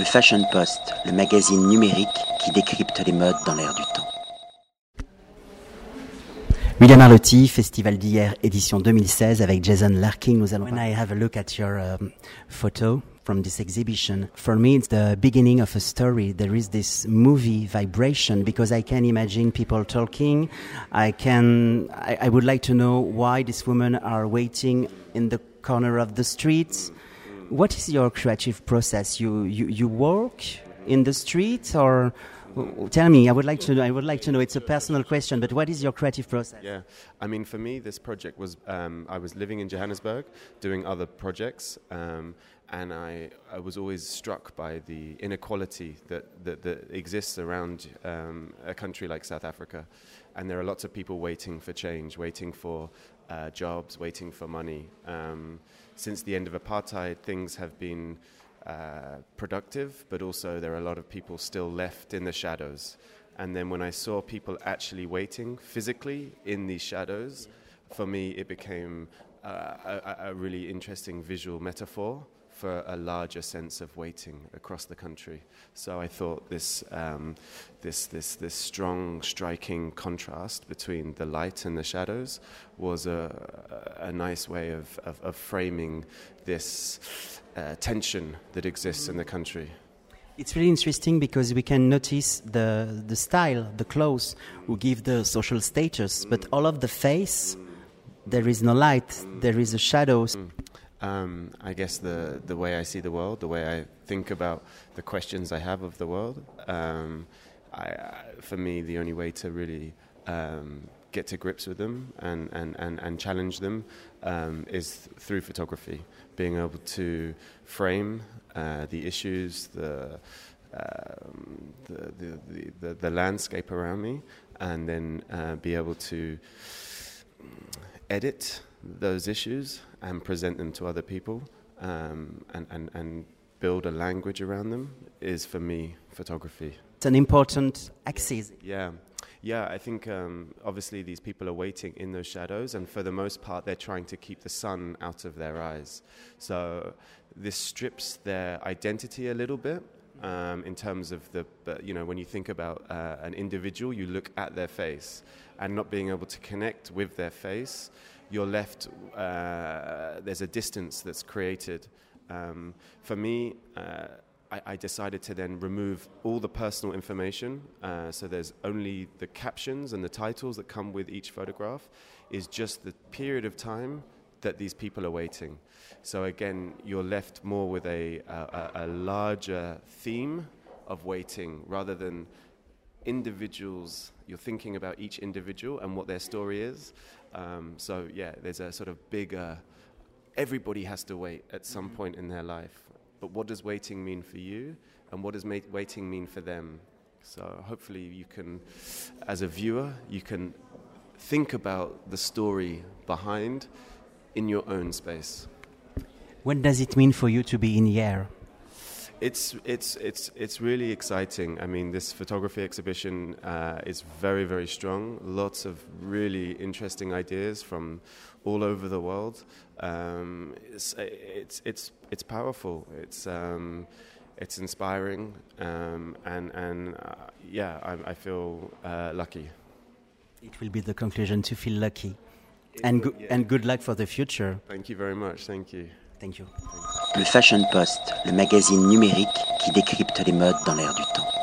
Le Fashion Post, le magazine numérique qui décrypte les modes dans l'air du temps. William Arlotti, Festival d'hier, édition 2016 avec Jason Larkin. Nous allons. When I have a look at your um, photo from this exhibition, for me it's the beginning of a story. There is this movie vibration because I can imagine people talking. I can. I, I would like to know why these women are waiting in the corner of the street. What is your creative process? You you, you work in the street or? Tell me. I would like to. Know, I would like to know. It's a personal question, but what is your creative process? Yeah, I mean, for me, this project was. Um, I was living in Johannesburg, doing other projects, um, and I, I was always struck by the inequality that that, that exists around um, a country like South Africa, and there are lots of people waiting for change, waiting for uh, jobs, waiting for money. Um, since the end of apartheid, things have been uh, productive, but also there are a lot of people still left in the shadows. And then when I saw people actually waiting physically in these shadows, for me it became uh, a, a, really interesting visual metaphor for a larger sense of waiting across the country. So I thought this, um, this, this, this strong, striking contrast between the light and the shadows was a, a nice way of, of, of framing this uh, tension that exists in the country. It's really interesting because we can notice the, the style, the clothes, who give the social status, but all of the face, there is no light, there is a shadow. Um, I guess the, the way I see the world, the way I think about the questions I have of the world, um, I, for me, the only way to really um, get to grips with them and, and, and, and challenge them um, is through photography. Being able to frame uh, the issues, the, um, the, the, the, the, landscape around me, and then uh, be able to edit those issues and present them to other people um, and, and, and build a language around them is for me photography. It's an important axis. Yeah. Yeah, I think um, obviously these people are waiting in those shadows, and for the most part, they're trying to keep the sun out of their eyes. So this strips their identity a little bit. Um, in terms of the, you know, when you think about uh, an individual, you look at their face, and not being able to connect with their face you're left, uh, there's a distance that's created. Um, for me, uh, I, I, decided to then remove all the personal information. Uh, so there's only the captions and the titles that come with each photograph, is just the period of time that these people are waiting. So again, you're left more with a, a, a larger theme of waiting rather than individuals. You're thinking about each individual and what their story is. Um, so yeah, there's a sort of bigger. Everybody has to wait at some mm-hmm. point in their life. But what does waiting mean for you, and what does ma- waiting mean for them? So hopefully you can, as a viewer, you can think about the story behind in your own space. What does it mean for you to be in Hyères? It's it's it's it's really exciting. I mean, this photography exhibition uh, is very very strong. Lots of really interesting ideas from all over the world. Um, it's, it's it's it's powerful. It's um, it's inspiring, um, and and uh, yeah, I, I feel uh, lucky. It will be the conclusion to feel lucky, and go- yeah. and good luck for the future. Thank you very much. Thank you. Le Fashion Post, le magazine numérique qui décrypte les modes dans l'air du temps.